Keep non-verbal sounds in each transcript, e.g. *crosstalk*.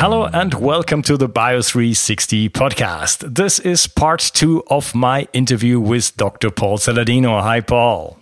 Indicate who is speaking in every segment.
Speaker 1: Hello and welcome to the Bio360 podcast. This is part two of my interview with Dr. Paul Saladino. Hi, Paul.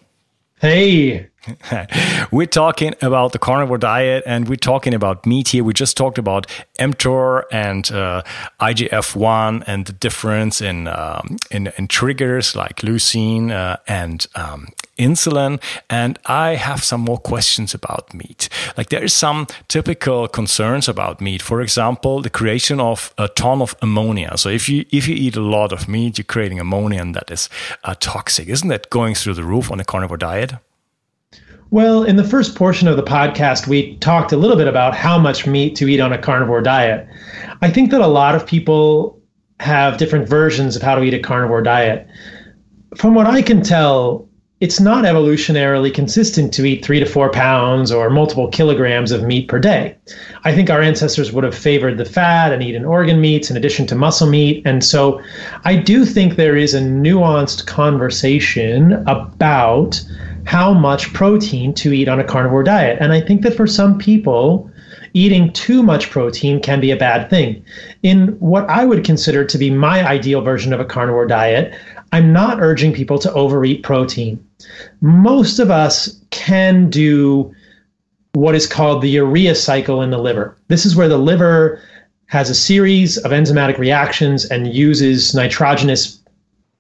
Speaker 2: Hey. *laughs*
Speaker 1: we're talking about the carnivore diet and we're talking about meat here. We just talked about mTOR and uh, IGF-1 and the difference in, um, in, in triggers like leucine uh, and um, insulin. And I have some more questions about meat. Like there is some typical concerns about meat. For example, the creation of a ton of ammonia. So if you if you eat a lot of meat, you're creating ammonia, and that is uh, toxic. Isn't that going through the roof on a carnivore diet?
Speaker 2: Well, in the first portion of the podcast, we talked a little bit about how much meat to eat on a carnivore diet. I think that a lot of people have different versions of how to eat a carnivore diet. From what I can tell, it's not evolutionarily consistent to eat three to four pounds or multiple kilograms of meat per day. I think our ancestors would have favored the fat and eaten organ meats in addition to muscle meat. And so I do think there is a nuanced conversation about how much protein to eat on a carnivore diet. And I think that for some people, eating too much protein can be a bad thing. In what I would consider to be my ideal version of a carnivore diet, I'm not urging people to overeat protein. Most of us can do what is called the urea cycle in the liver. This is where the liver has a series of enzymatic reactions and uses nitrogenous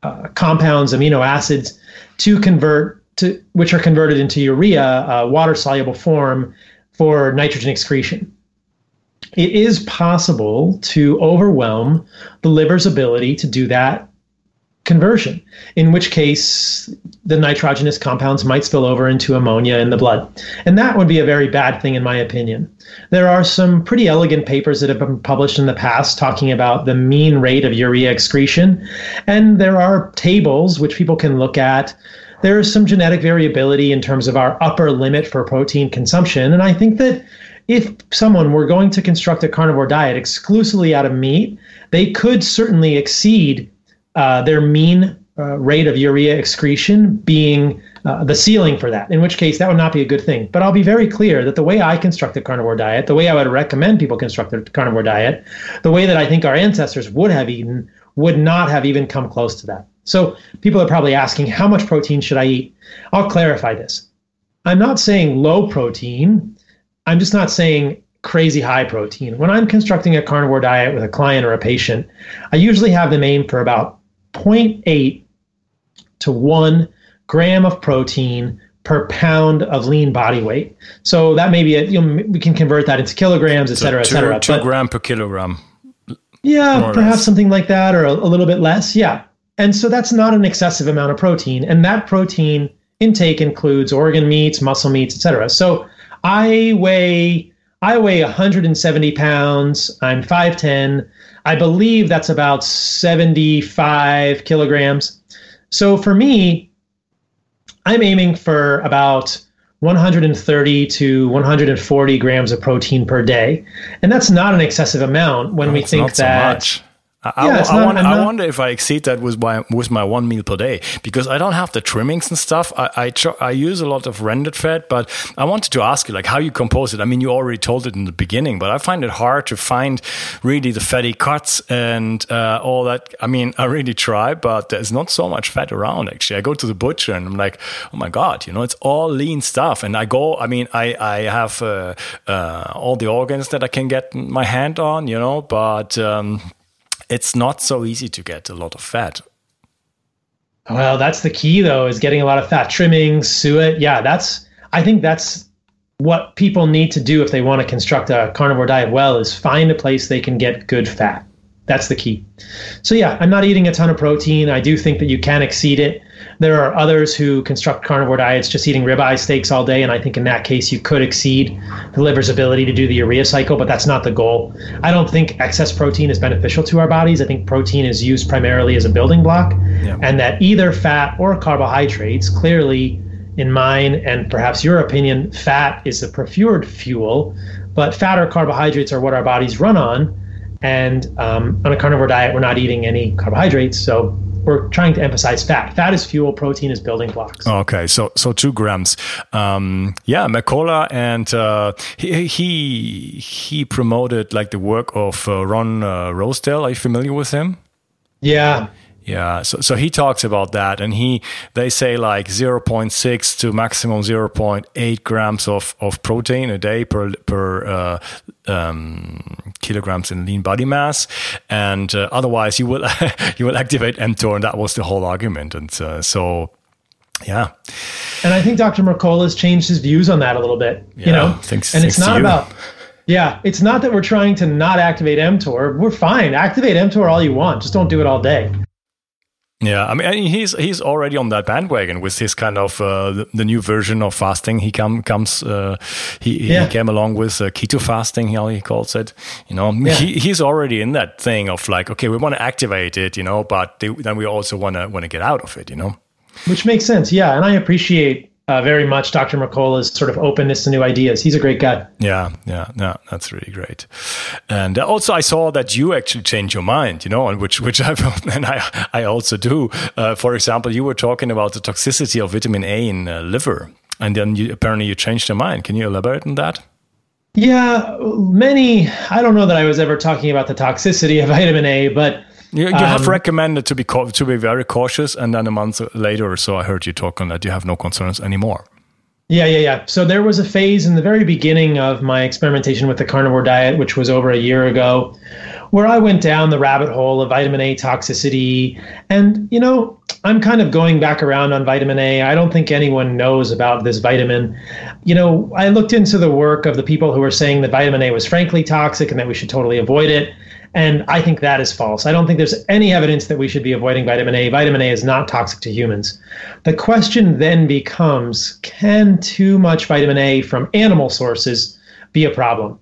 Speaker 2: uh, compounds, amino acids, to convert to which are converted into urea, water soluble form for nitrogen excretion. It is possible to overwhelm the liver's ability to do that conversion, in which case the nitrogenous compounds might spill over into ammonia in the blood. And that would be a very bad thing, in my opinion. There are some pretty elegant papers that have been published in the past talking about the mean rate of urea excretion. And there are tables which people can look at. There is some genetic variability in terms of our upper limit for protein consumption. And I think that if someone were going to construct a carnivore diet exclusively out of meat, they could certainly exceed uh, their mean uh, rate of urea excretion being uh, the ceiling for that, in which case that would not be a good thing. But I'll be very clear that the way I construct a carnivore diet, the way I would recommend people construct a carnivore diet, the way that I think our ancestors would have eaten, would not have even come close to that. So people are probably asking, how much protein should I eat? I'll clarify this. I'm not saying low protein. I'm just not saying crazy high protein. When I'm constructing a carnivore diet with a client or a patient, I usually have them aim for about 0.8 to 1 gram of protein per pound of lean body weight. So that may be a, you know, we can convert that into kilograms, et cetera,
Speaker 1: so two,
Speaker 2: et cetera.
Speaker 1: Two but, gram per kilogram.
Speaker 2: Yeah, perhaps something like that or a, a little bit less. Yeah. And so that's not an excessive amount of protein. And that protein intake includes organ meats, muscle meats, etc. So I weigh I weigh 170 pounds. I'm 5'10. I believe that's about 75 kilograms. So for me, I'm aiming for about 130 to 140 grams of protein per day. And that's not an excessive amount when we think that.
Speaker 1: So I, yeah, I, I, not, I, wonder if I exceed that with my with my one meal per day because I don't have the trimmings and stuff. I I, I, use a lot of rendered fat, but I wanted to ask you like how you compose it. I mean, you already told it in the beginning, but I find it hard to find really the fatty cuts and uh, all that. I mean, I really try, but there's not so much fat around. Actually, I go to the butcher and I'm like, oh my god, you know, it's all lean stuff. And I go, I mean, I I have uh, uh, all the organs that I can get my hand on, you know, but. Um, it's not so easy to get a lot of fat.
Speaker 2: Well, that's the key though, is getting a lot of fat trimming, suet. Yeah, that's I think that's what people need to do if they want to construct a carnivore diet well is find a place they can get good fat. That's the key. So yeah, I'm not eating a ton of protein. I do think that you can exceed it. There are others who construct carnivore diets just eating ribeye steaks all day, and I think in that case you could exceed the liver's ability to do the urea cycle, but that's not the goal. I don't think excess protein is beneficial to our bodies. I think protein is used primarily as a building block, yeah. and that either fat or carbohydrates, clearly in mine and perhaps your opinion, fat is the preferred fuel, but fat or carbohydrates are what our bodies run on. And um, on a carnivore diet, we're not eating any carbohydrates, so we're trying to emphasize fat. Fat is fuel, protein is building blocks.
Speaker 1: Okay, so so two grams. Um, yeah, Mercola, and uh, he, he he promoted like the work of uh, Ron uh, Rosedale. Are you familiar with him?
Speaker 2: Yeah,
Speaker 1: yeah, so so he talks about that, and he they say like zero point six to maximum zero point eight grams of, of protein a day per per uh, um, kilograms in lean body mass, and uh, otherwise you will *laughs* you will activate mTOR, and that was the whole argument, and uh, so yeah.
Speaker 2: And I think Dr. Mercola has changed his views on that a little bit. Yeah, you know, thanks, and it's not about. Yeah, it's not that we're trying to not activate mTOR. We're fine. Activate mTOR all you want. Just don't do it all day.
Speaker 1: Yeah, I mean, he's he's already on that bandwagon with his kind of uh, the, the, new version of fasting. He come comes uh, he, yeah. he came along with uh, keto fasting, how he calls it. You know, yeah. he, he's already in that thing of like, okay, we want to activate it, you know, but they, then we also want to want to get out of it, you know.
Speaker 2: Which makes sense, yeah, and I appreciate uh, very much Dr. Mercola's sort of openness to new ideas. He's a great guy.
Speaker 1: Yeah, yeah, yeah, that's really great. And also, I saw that you actually changed your mind, you know, and which which I *laughs* and I I also do. Uh, for example, you were talking about the toxicity of vitamin A in uh, liver, and then you, apparently you changed your mind. Can you elaborate on that?
Speaker 2: Yeah, many. I don't know that I was ever talking about the toxicity of *laughs* vitamin A, but
Speaker 1: you, you um, have recommended to be to be very cautious, and then a month later or so, I heard you talk on that you have no concerns anymore.
Speaker 2: Yeah, yeah, yeah. So there was a phase in the very beginning of my experimentation with the carnivore diet, which was over a year ago, where I went down the rabbit hole of vitamin A toxicity. And, you know, I'm kind of going back around on vitamin A. I don't think anyone knows about this vitamin. You know, I looked into the work of the people who were saying that vitamin A was frankly toxic and that we should totally avoid it. And I think that is false. I don't think there's any evidence that we should be avoiding vitamin A. Vitamin A is not toxic to humans. The question then becomes can too much vitamin A from animal sources be a problem?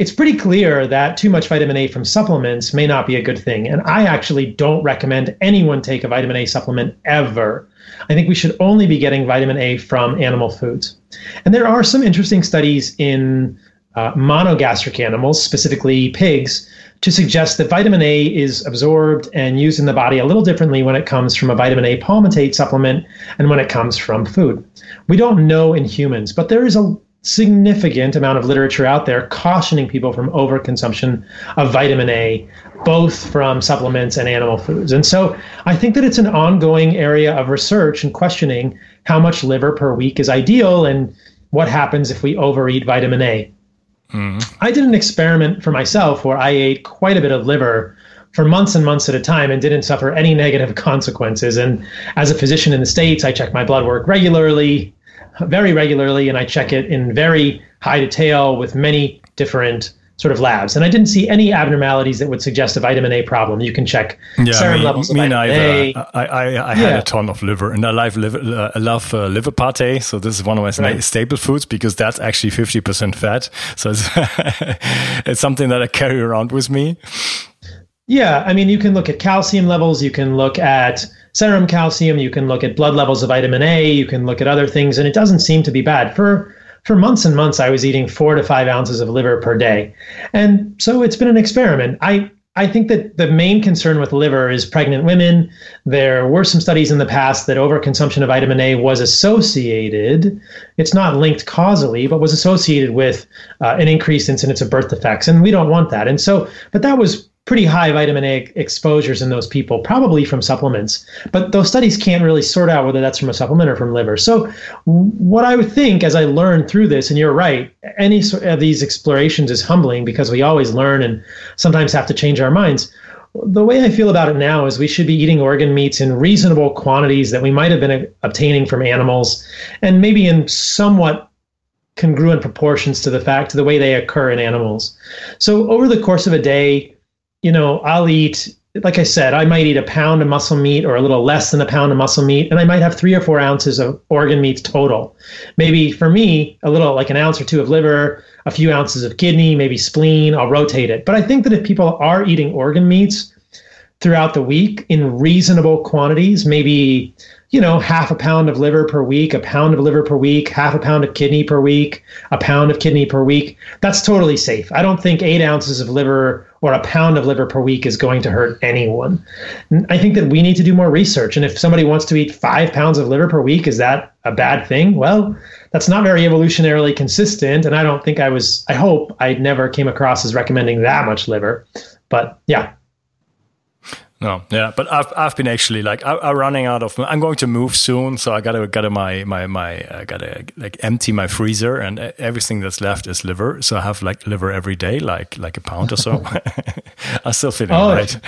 Speaker 2: It's pretty clear that too much vitamin A from supplements may not be a good thing. And I actually don't recommend anyone take a vitamin A supplement ever. I think we should only be getting vitamin A from animal foods. And there are some interesting studies in uh, monogastric animals, specifically pigs, to suggest that vitamin A is absorbed and used in the body a little differently when it comes from a vitamin A palmitate supplement and when it comes from food. We don't know in humans, but there is a significant amount of literature out there cautioning people from overconsumption of vitamin A, both from supplements and animal foods. And so I think that it's an ongoing area of research and questioning how much liver per week is ideal and what happens if we overeat vitamin A. Mm-hmm. I did an experiment for myself where I ate quite a bit of liver for months and months at a time and didn't suffer any negative *laughs* consequences. And as a physician in the States, I check my blood work regularly, very regularly, and I check it in very high detail with many different sort of labs, and I didn't see any abnormalities that would suggest a vitamin A problem. You can check yeah, serum me, levels of vitamin
Speaker 1: neither.
Speaker 2: A.
Speaker 1: I, I, I yeah. had a ton of liver, and I love liver, uh, I love uh, liver pate. So this is one of my right. staple foods because that's actually fifty percent fat. So it's, *laughs* it's something that I carry around with me.
Speaker 2: Yeah, I mean, you can look at calcium levels. You can look at serum calcium. You can look at blood levels of vitamin A. You can look at other things, and it doesn't seem to be bad for for months and months, I was eating four to five ounces of liver per day. And so it's been an experiment. I, I think that the main concern with liver is pregnant women. There were some studies in the past that overconsumption of vitamin A was associated, it's not linked causally, but was associated with uh, an increased incidence of birth defects. And we don't want that. And so, but that was pretty high vitamin A exposures in those people, probably from supplements. But those studies can't really sort out whether that's from a supplement or from liver. So, what I would think as I learned through this, and you're right, any of these explorations is humbling because we always learn and sometimes have to change our minds. The way I feel about it now is we should be eating organ meats in reasonable quantities that we might have been obtaining from animals and maybe in somewhat congruent proportions to the fact to the way they occur in animals. So over the course of a day, you know, I'll eat, like I said, I might eat a pound of muscle meat or a little less than a pound of muscle meat, and I might have three or four ounces of organ meats total. Maybe for me, a little like an ounce or two of liver, a few ounces of kidney, maybe spleen, I'll rotate it. But I think that if people are eating organ meats throughout the week in reasonable quantities, maybe you know, half a pound of liver per week, a pound of liver per week, half a pound of kidney per week, a pound of kidney per week. That's totally safe. I don't think eight ounces of liver or a pound of liver per week is going to hurt anyone. I think that we need to do more research. And if somebody wants to eat five pounds of liver per week, is that a bad thing? Well, that's not very evolutionarily consistent. And I don't think I was, I hope I never came across as recommending that much liver. But yeah,
Speaker 1: no, yeah, but I've I've been actually like I, am running out of. I'm going to move soon, so I gotta gotta my my my uh, gotta like empty my freezer, and everything that's left is liver. So I have like liver every day, like like a pound or so. *laughs* I'm still feeling oh, right.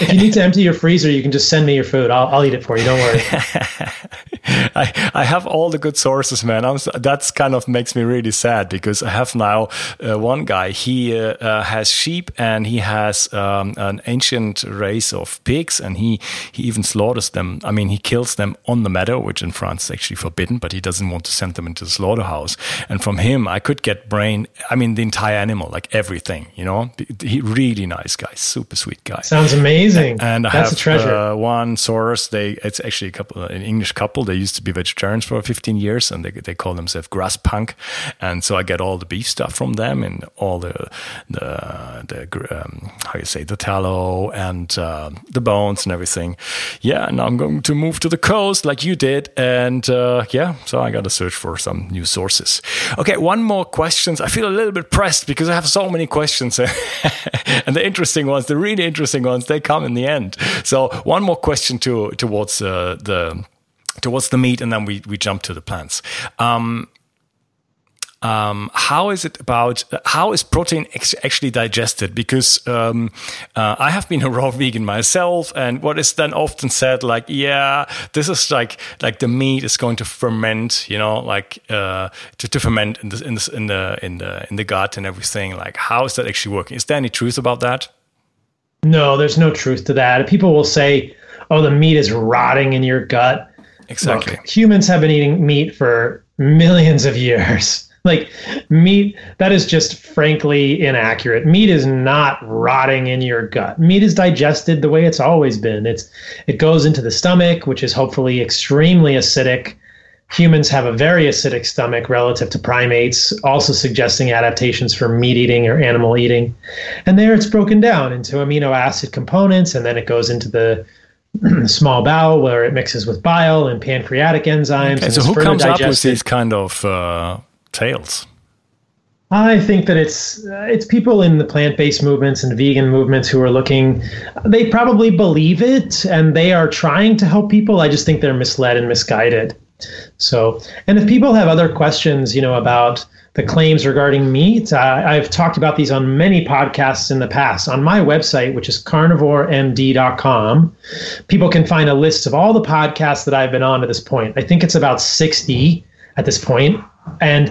Speaker 2: if you need to empty your freezer, you can just send me your food. I'll I'll eat it for you. Don't worry. *laughs*
Speaker 1: I I have all the good sources, man. I'm, that's kind of makes me really sad because I have now uh, one guy. He uh, uh has sheep and he has um, an ancient race of of pigs, and he he even slaughters them. I mean, he kills them on the meadow, which in France is actually forbidden, but he doesn't want to send them into the slaughterhouse. And from him, I could get brain. I mean, the entire animal, like everything. You know, he really nice guy, super sweet guy.
Speaker 2: Sounds amazing.
Speaker 1: And,
Speaker 2: I
Speaker 1: That's
Speaker 2: have a treasure.
Speaker 1: Uh, one source. They it's actually a couple, an English couple. They used to be vegetarians for 15 years, and they they call themselves grass punk. And so I get all the beef stuff from them, and all the the the um, how you say the tallow and uh, the bones and everything. Yeah, and I'm going to move to the coast like you did, and uh, yeah, so I got to search for some new sources. Okay, one more questions. I feel a little bit pressed because I have so many questions, *laughs* and the interesting ones, the really interesting ones, they come in the end. So one more question to towards uh, the towards the meat, and then we we jump to the plants. Um, um, how is it about how is protein actually digested? Because um, uh, I have been a raw *laughs* vegan myself, and what is then often said, like, yeah, this is like like the meat is going to ferment, you know, like uh, to, to ferment in the, in the in the in the in the gut and everything. Like, how is that actually working? Is there any truth about that?
Speaker 2: No, there's no truth to that. People will say, "Oh, the meat is rotting in your gut."
Speaker 1: Exactly.
Speaker 2: Look, humans have been eating meat for *laughs* millions of years like meat that is just frankly inaccurate meat is not rotting in your gut meat is digested the way it's always been it's it goes into the stomach which is hopefully extremely acidic humans have a very acidic stomach relative to primates also suggesting adaptations for meat eating or animal eating and there it's broken down into amino acid components and then it goes into the *clears throat* small bowel where it mixes with bile and pancreatic enzymes. Okay,
Speaker 1: so who comes digested. up with these kind of uh, tales?
Speaker 2: I think that it's uh, it's people in the plant-based movements and vegan movements who are looking. They probably believe it, and they are trying to help people. I just think they're misled and misguided. So, and if people have other questions, you know, about the claims regarding meat, uh, I've talked about these on many podcasts in the past. On my website, which is carnivoremd.com, people can find a list of all the podcasts that I've been on to this point. I think it's about sixty at this point And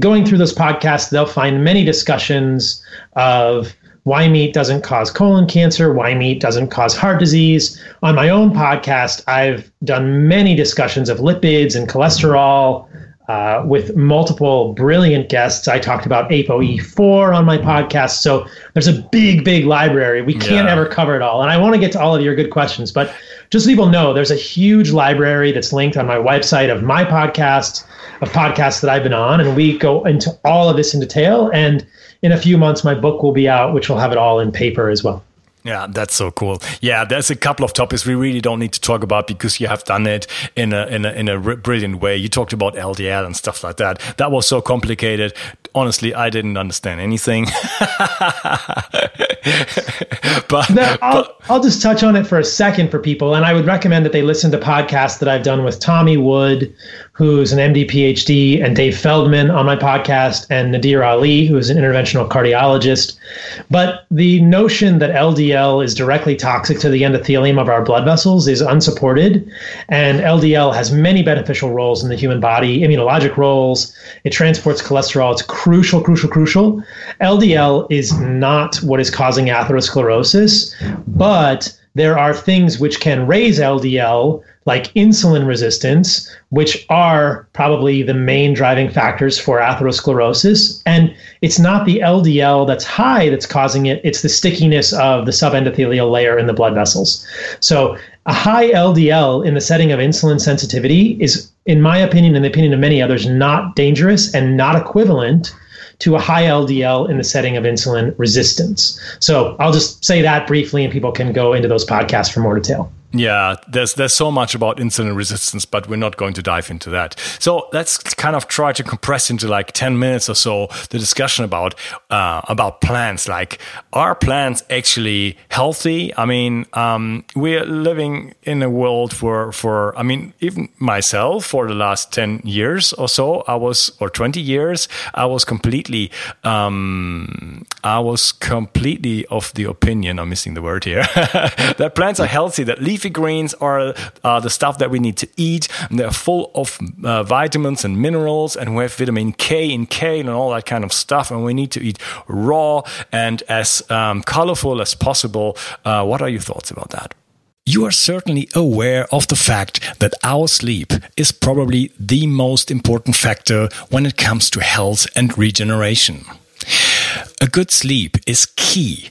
Speaker 2: going through those podcasts, they'll find many discussions of why meat doesn't cause colon cancer, why meat doesn't cause heart disease. On my own podcast, I've done many discussions of lipids and cholesterol uh, with multiple brilliant guests. I talked about ApoE4 on my podcast. So there's a big, big library. We can't yeah. ever cover it all. And I want to get to all of your good questions, but just so people know, there's a huge library that's linked on my website of my podcast, of podcasts that I've been on. And we go into all of this in detail. And in a few months, my book will be out, which will have it all in paper as well.
Speaker 1: Yeah, that's so cool. Yeah, there's a couple of topics we really don't need to talk about because you have done it in a in a in a brilliant way. You talked about LDL and stuff like that. That was so complicated. Honestly, I didn't understand anything. *laughs*
Speaker 2: but, I'll, but I'll just touch on it for a second for people, and I would recommend that they listen to podcasts that I've done with Tommy Wood, who's an MD PhD, and Dave Feldman on my podcast, and Nadir Ali, who is an interventional cardiologist. But the notion that LDL is directly toxic to the endothelium of our blood vessels is unsupported. And LDL has many beneficial roles in the human body, immunologic roles. It transports cholesterol. It's crucial, crucial, crucial. LDL is not what is causing atherosclerosis, but there are things which can raise LDL like insulin resistance, which are probably the main driving factors for atherosclerosis. And it's not the LDL that's high that's causing it, it's the stickiness of the subendothelial layer in the blood vessels. So, a high LDL in the setting of insulin sensitivity is, in my opinion, and the opinion of many others, not dangerous and not equivalent to a high LDL in the setting of insulin resistance. So I'll just say that briefly, and people can go into those podcasts for more detail.
Speaker 1: Yeah, there's there's so much about insulin resistance, but we're not going to dive into that. So let's kind of try to compress into like ten minutes or so the discussion about uh, about plants. Like, are plants actually healthy? I mean, um, we're living in a world for for I mean, even myself for the last ten years or so, I was or twenty years, I was completely um, I was completely of the opinion. I'm missing the word here *laughs* that plants are healthy. That leaf greens are uh, the stuff that we need to eat. And they're full of uh, vitamins and minerals, and we have vitamin K in kale and all that kind of stuff. And we need to eat raw and as um, colorful as possible. Uh, what are your thoughts about that? You are certainly aware of the fact that our sleep is probably the most important factor when it comes to health and regeneration. A good sleep is key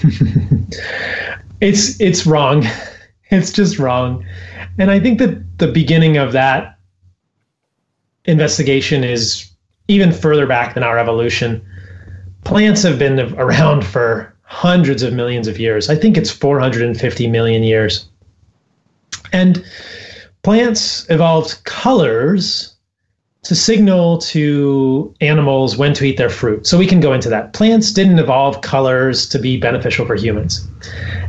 Speaker 1: *laughs*
Speaker 2: it's it's wrong. *laughs* It's just wrong. And I think that the beginning of that investigation is even further back than our evolution. Plants have been *laughs* around for hundreds of millions of years. I think it's 450 million years. And plants evolved colors to signal to animals when to eat their fruit. So we can go into that. Plants didn't evolve colors to be beneficial for humans.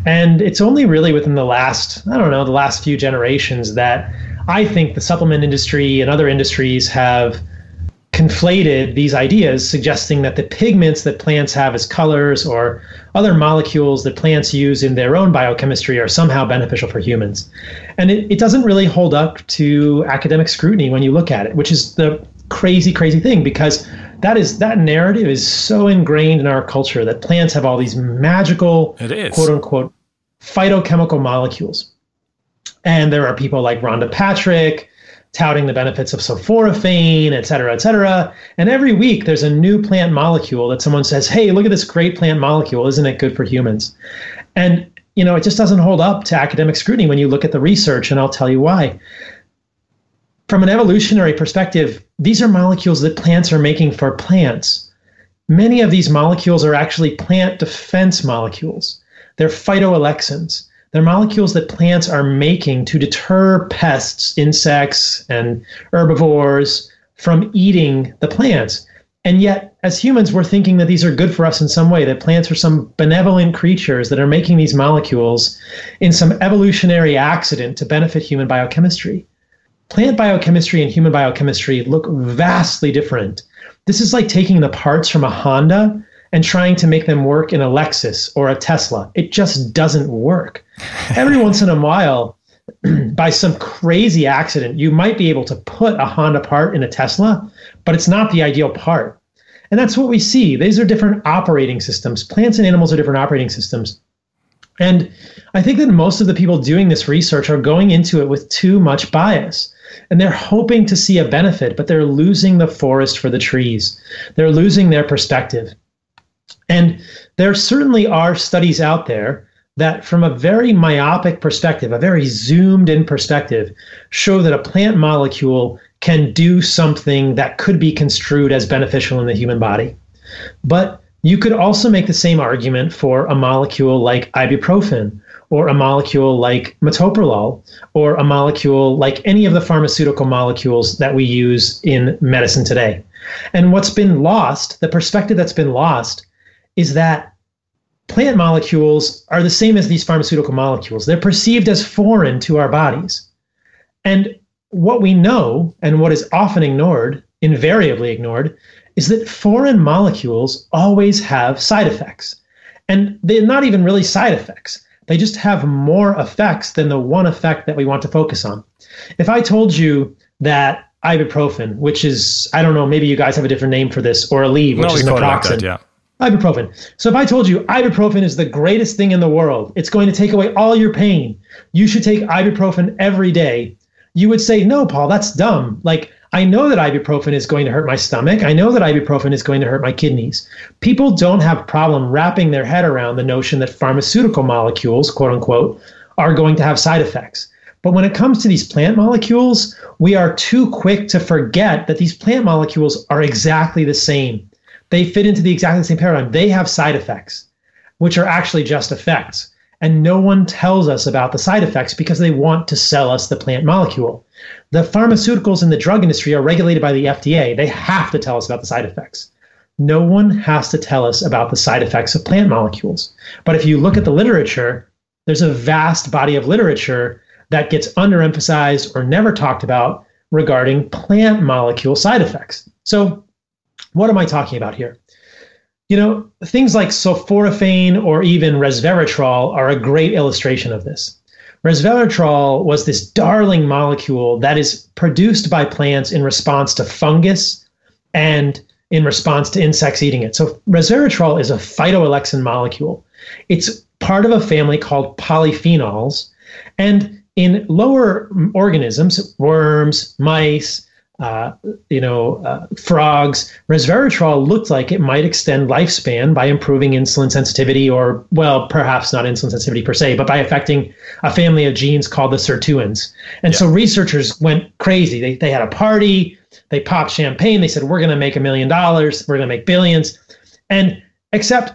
Speaker 2: And it's only really within the last, I don't know, the last few generations that I think the supplement industry and other industries have conflated these ideas, suggesting that the pigments that plants have as colors or other molecules that plants use in their own biochemistry are somehow beneficial for humans. And it, it doesn't really hold up to academic scrutiny when you look at it, which is the crazy, crazy thing because that is that narrative is so ingrained in our culture that plants have all these magical quote unquote phytochemical molecules. And there are people like Rhonda Patrick, touting the benefits of sulforaphane, et cetera, et cetera. And every week there's a new plant molecule that someone says, hey, look at this great plant molecule. Isn't it good for humans? And, you know, it just doesn't hold up to academic scrutiny when you look at the research, and I'll tell you why. From an evolutionary perspective, these are molecules that plants are making for plants. Many of these molecules are actually plant defense molecules. They're phytoalexins. They're molecules that plants are making to deter pests, insects, and herbivores from eating the plants. And yet, as humans, we're thinking that these are good for us in some way, that plants are some benevolent creatures that are making these molecules in some evolutionary accident to benefit human biochemistry. Plant biochemistry and human biochemistry look vastly different. This is like taking the parts from a Honda and trying to make them work in a Lexus or a Tesla. It just doesn't work. Every *laughs* once in a while, *clears throat* by some crazy accident, you might be able to put a Honda part in a Tesla, but it's not the ideal part. And that's what we see. These are different operating systems. Plants and animals are different operating systems. And I think that most of the people doing this research are going into it with too much bias. And they're hoping to see a benefit, but they're losing the forest for the trees. They're losing their perspective. And there certainly are studies out there that, from a very myopic perspective, a very zoomed in perspective, show that a plant molecule can do something that could be construed as beneficial in the human body. But you could also make the same argument for a molecule like ibuprofen or a molecule like metoprolol or a molecule like any of the pharmaceutical molecules that we use in medicine today. And what's been lost, the perspective that's been lost, is that plant molecules are the same as these pharmaceutical molecules. They're perceived as foreign to our bodies. And what we know, and what is often ignored, invariably ignored, is that foreign molecules always have side effects. And they're not even really side effects. They just have more effects than the one effect that we want to focus on. If I told you that ibuprofen, which is, I don't know, maybe you guys have a different name for this, or Aleve, which no, is naproxen. Like that, yeah. Ibuprofen. So if I told you ibuprofen is the greatest thing in the world, it's going to take away all your pain. You should take ibuprofen every day. You would say, "No, Paul, that's dumb." Like I know that ibuprofen is going to hurt my stomach. I know that ibuprofen is going to hurt my kidneys. People don't have problem wrapping their head around the notion that pharmaceutical molecules, quote unquote, are going to have side effects. But when it comes to these plant molecules, we are too quick to forget that these plant molecules are exactly the same. They fit into the exactly same paradigm. They have side effects, which are actually just effects. And no one tells us about the side effects because they want to sell us the plant molecule. The pharmaceuticals in the drug industry are regulated by the FDA. They have to tell us about the side effects. No one has to tell us about the side effects of plant molecules. But if you look at the literature, there's a vast body of literature that gets underemphasized or never talked about regarding plant molecule side effects. So, what am I talking about here? You know, things like sulforaphane or even resveratrol are a great illustration of this. Resveratrol was this darling molecule that is produced by plants in response to fungus and in response to insects eating it. So resveratrol is a phytoalexin molecule. It's part of a family called polyphenols. And in lower organisms, worms, mice, uh, you know, uh, frogs, resveratrol looked like it might extend lifespan by improving insulin sensitivity, or, well, perhaps not insulin sensitivity per se, but by affecting a family of genes called the sirtuins. And yeah. so researchers went crazy. They, they had a party, they popped champagne, they said, we're going to make a million dollars, we're going to make billions. And except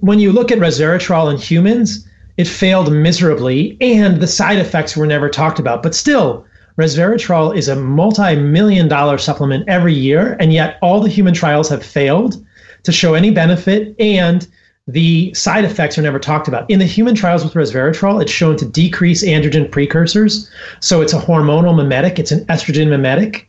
Speaker 2: when you look at resveratrol in humans, it failed miserably, and the side effects were never talked about. But still, resveratrol is a multi-million dollar supplement every year, and yet all the human trials have failed to show any benefit and the side effects are never talked about. In the human trials with resveratrol, it's shown to decrease androgen precursors. So it's a hormonal mimetic, it's an estrogen mimetic.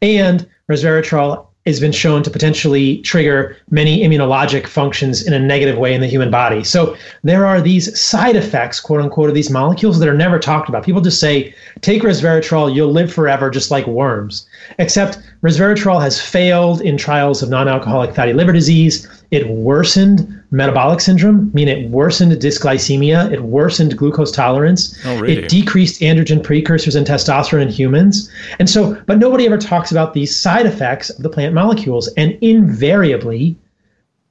Speaker 2: And resveratrol has been shown to potentially trigger many immunologic functions in a negative way in the human body. So there are these side effects, quote unquote, of these molecules that are never talked about. People just say, take resveratrol, you'll live forever just like worms. Except resveratrol has failed in trials of non alcoholic fatty liver disease. It worsened metabolic syndrome, meaning it worsened dysglycemia, it worsened glucose tolerance,
Speaker 1: oh, really?
Speaker 2: it decreased androgen precursors and testosterone in humans. And so, but nobody ever talks about these side effects of the plant molecules. And invariably,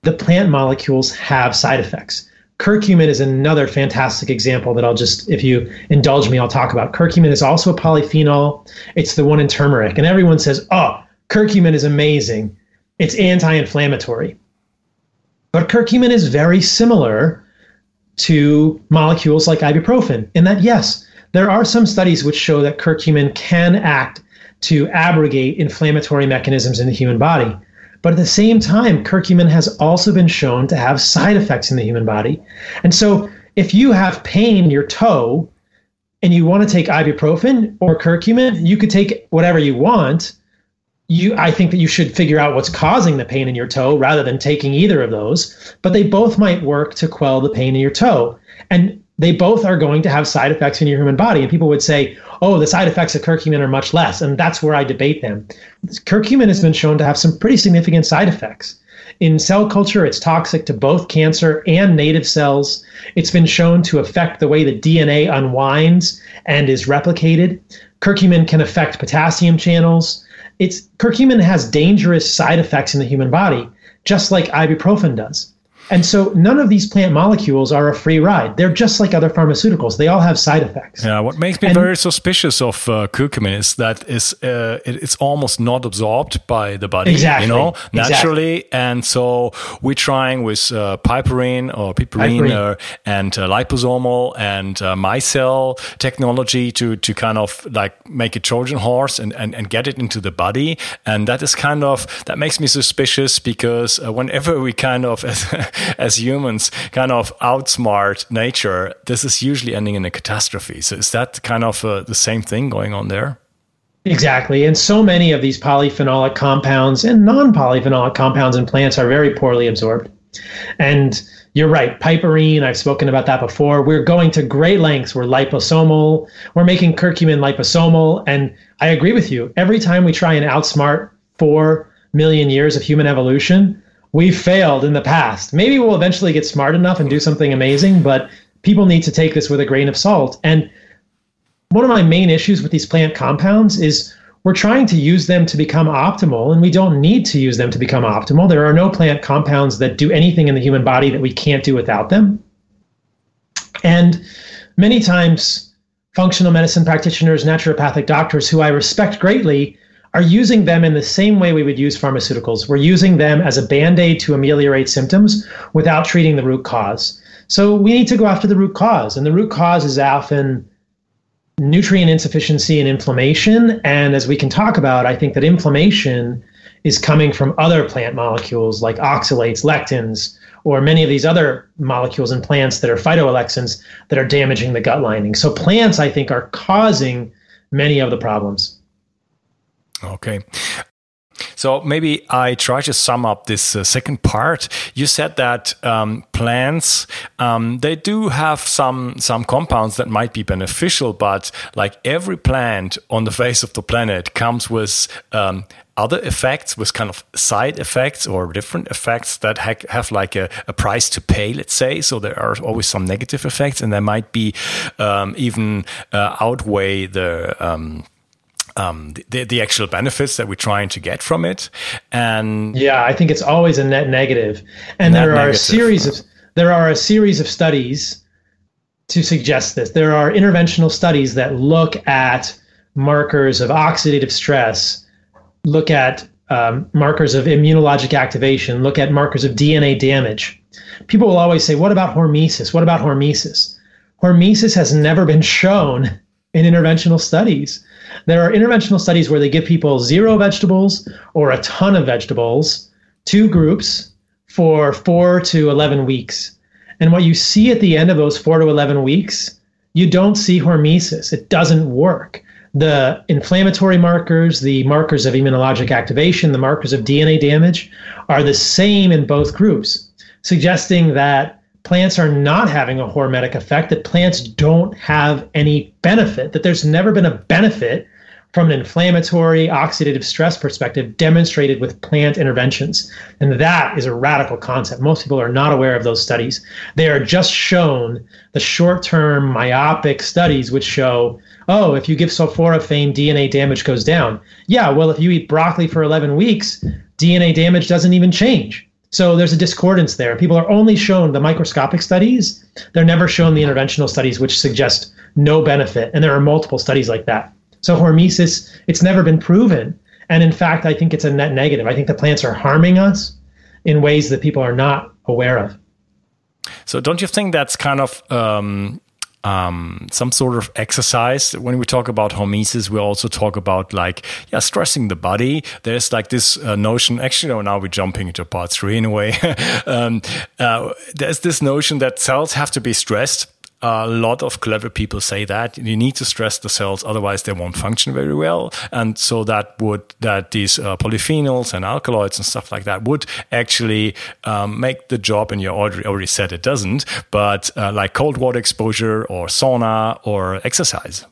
Speaker 2: the plant molecules have side effects. Curcumin is another fantastic example that I'll just, if you indulge me, I'll talk about. Curcumin is also a polyphenol. It's the one in turmeric. And everyone says, oh, curcumin is amazing. It's anti inflammatory. But curcumin is very similar to molecules like ibuprofen in that, yes, there are some studies which show that curcumin can act to abrogate inflammatory mechanisms in the human body. But at the same time, curcumin has also been shown to have side effects in the human body. And so if you have pain in your toe and you want to take ibuprofen or curcumin, you could take whatever you want. You, I think that you should figure out what's causing the pain in your toe rather than taking either of those. But they both might work to quell the pain in your toe. And they both are going to have side effects in your human body. And people would say, oh, the side effects of curcumin are much less. And that's where I debate them. Curcumin has been shown to have some pretty significant side effects. In cell culture, it's toxic to both cancer and native cells. It's been shown to affect the way the DNA unwinds and is replicated. Curcumin can affect potassium channels. It's curcumin has dangerous side effects in the human body, just like ibuprofen does. And so none of these plant molecules are a free ride. They're just like other pharmaceuticals. They all have side effects.
Speaker 1: Yeah, what makes me and, very suspicious of uh, curcumin is that is uh, it, it's almost not absorbed by the body,
Speaker 2: exactly,
Speaker 1: you know, naturally. Exactly. And so we're trying with uh, piperine or piperine, uh, and uh, liposomal and uh, micelle technology to to kind of like make a Trojan horse and, and, and get it into the body. And that is kind of that makes me suspicious because whenever we kind of *laughs* as *laughs* humans kind of outsmart nature, this is usually ending in a catastrophe. So is that kind of uh, the same thing going on there?
Speaker 2: Exactly. And so many of these polyphenolic compounds and non polyphenolic compounds in plants are very poorly absorbed. And you're right, piperine, I've spoken about that before. We're going to great lengths. We're liposomal. We're making curcumin liposomal. And I agree with you. Every time we try and outsmart four million years of human evolution, we've failed in the past. Maybe we'll eventually get smart enough and do something amazing, but people need to take this with a grain of salt. And one of my main issues with these plant compounds is we're trying to use them to become optimal, and we don't need to use them to become optimal. There are no plant compounds that do anything in the human body that we can't do without them. And many times, functional medicine practitioners, naturopathic doctors, who I respect greatly, are using them in the same way we would use pharmaceuticals. We're using them as a band aid to ameliorate symptoms without treating the root cause. So we need to go after the root cause. And the root cause is often nutrient insufficiency and inflammation. And as we can talk about, I think that inflammation is coming from other plant molecules like oxalates, lectins, or many of these other molecules in plants that are phytoalexins that are damaging the gut lining. So plants, I think, are causing many of the problems.
Speaker 1: Okay. So maybe I try to sum up this uh, second part. You said that um, plants um, they do have some some compounds that might be beneficial, but like every plant on the face of the planet comes with um, other effects, with kind of side effects or different effects that ha have like a, a, price to pay. Let's say so. There are always some negative effects, and there might be um, even uh, outweigh the um, the, the actual benefits that we're trying to get from it. And
Speaker 2: yeah, I think it's always a net negative. And net there are negative. a series of there are a series of studies to suggest this. There are interventional studies that look at markers of oxidative stress, look at um, markers of immunologic activation, look at markers of DNA damage. People will always say, "What about hormesis? What about hormesis?" Hormesis has never been shown in interventional studies. There are interventional studies where they give people zero vegetables or a ton of vegetables, two groups for four to 11 weeks. And what you see at the end of those four to 11 weeks, you don't see hormesis. It doesn't work. The inflammatory markers, the markers of immunologic activation, the markers of DNA damage are the same in both groups, suggesting that plants are not having a hormetic effect, that plants don't have any benefit, that there's never been a benefit from an inflammatory oxidative stress perspective demonstrated with plant interventions. And that is a radical concept. Most people are not aware of those studies. They are just shown the short term myopic studies, which show, oh, if you give sulforaphane, DNA damage goes down. Yeah, well, if you eat broccoli for 11 weeks, DNA damage doesn't even change. So there's a discordance there. People are only shown the microscopic studies. They're never shown the interventional studies, which suggest no benefit. And there are multiple studies like that. So hormesis, it's never been proven. And in fact, I think it's a net negative. I think the plants are harming us in ways that people are not aware of.
Speaker 1: So don't you think that's kind of um, um, some sort of exercise. When we talk about hormesis, we also talk about like, yeah, stressing the body. There's like this uh, notion, actually, no, now we're jumping into part three in a way. *laughs* um, uh, there's this notion that cells have to be stressed a lot of clever people say that you need to stress the cells, otherwise they won't function very well. And so that would that these uh, polyphenols and alkaloids and stuff like that would actually um, make the job. And you already already said it doesn't, but uh, like cold water exposure or sauna or exercise.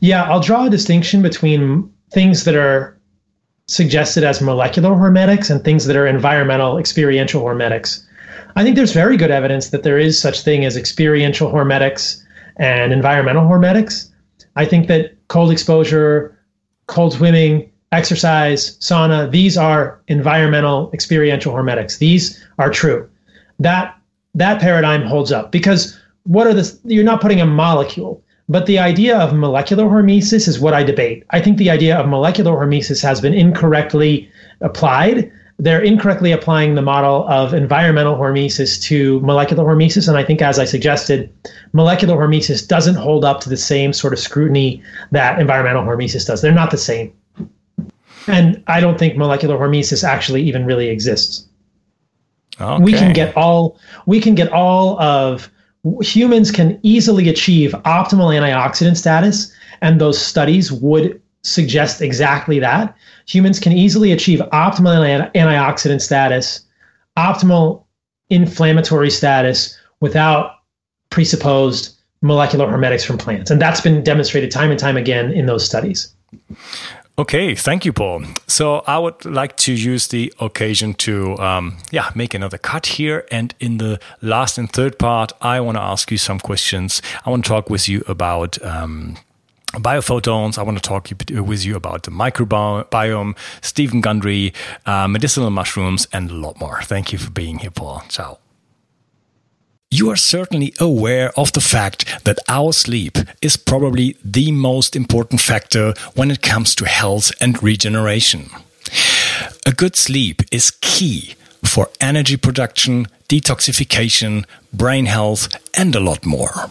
Speaker 2: Yeah, I'll draw a distinction between things that are suggested as molecular hormetics and things that are environmental experiential hormetics. I think there's very good evidence that there is such thing as experiential hormetics and environmental hormetics. I think that cold exposure, cold swimming, exercise, sauna, these are environmental experiential hormetics. These are true. That that paradigm holds up because what are the you're not putting a molecule, but the idea of molecular hormesis is what I debate. I think the idea of molecular hormesis has been incorrectly applied they're incorrectly applying the model of environmental hormesis to molecular hormesis. And I think, as I suggested, molecular hormesis doesn't hold up to the same sort of scrutiny that environmental hormesis does. They're not the same. And I don't think molecular hormesis actually even really exists. Okay. We can get all we can get all of humans can easily achieve optimal antioxidant status, and those studies would suggest exactly that. Humans can easily achieve optimal antioxidant status, optimal inflammatory status without presupposed molecular hormetics from plants. And that's been demonstrated time and time again in those studies.
Speaker 1: Okay, thank you, Paul. So I would like to use the occasion to, um, yeah, make another cut here. And in the last and third part, I want to ask you some questions. I want to talk with you about um, biophotons. I want to talk with you about the microbiome, Stephen Gundry, uh, medicinal mushrooms, and a lot more. Thank you for being here, Paul. Ciao. You are certainly aware of the fact that our sleep is probably the most important factor when it comes to health and regeneration. A good sleep is key for energy production, detoxification, brain health, and a lot more.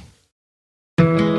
Speaker 1: Thank you.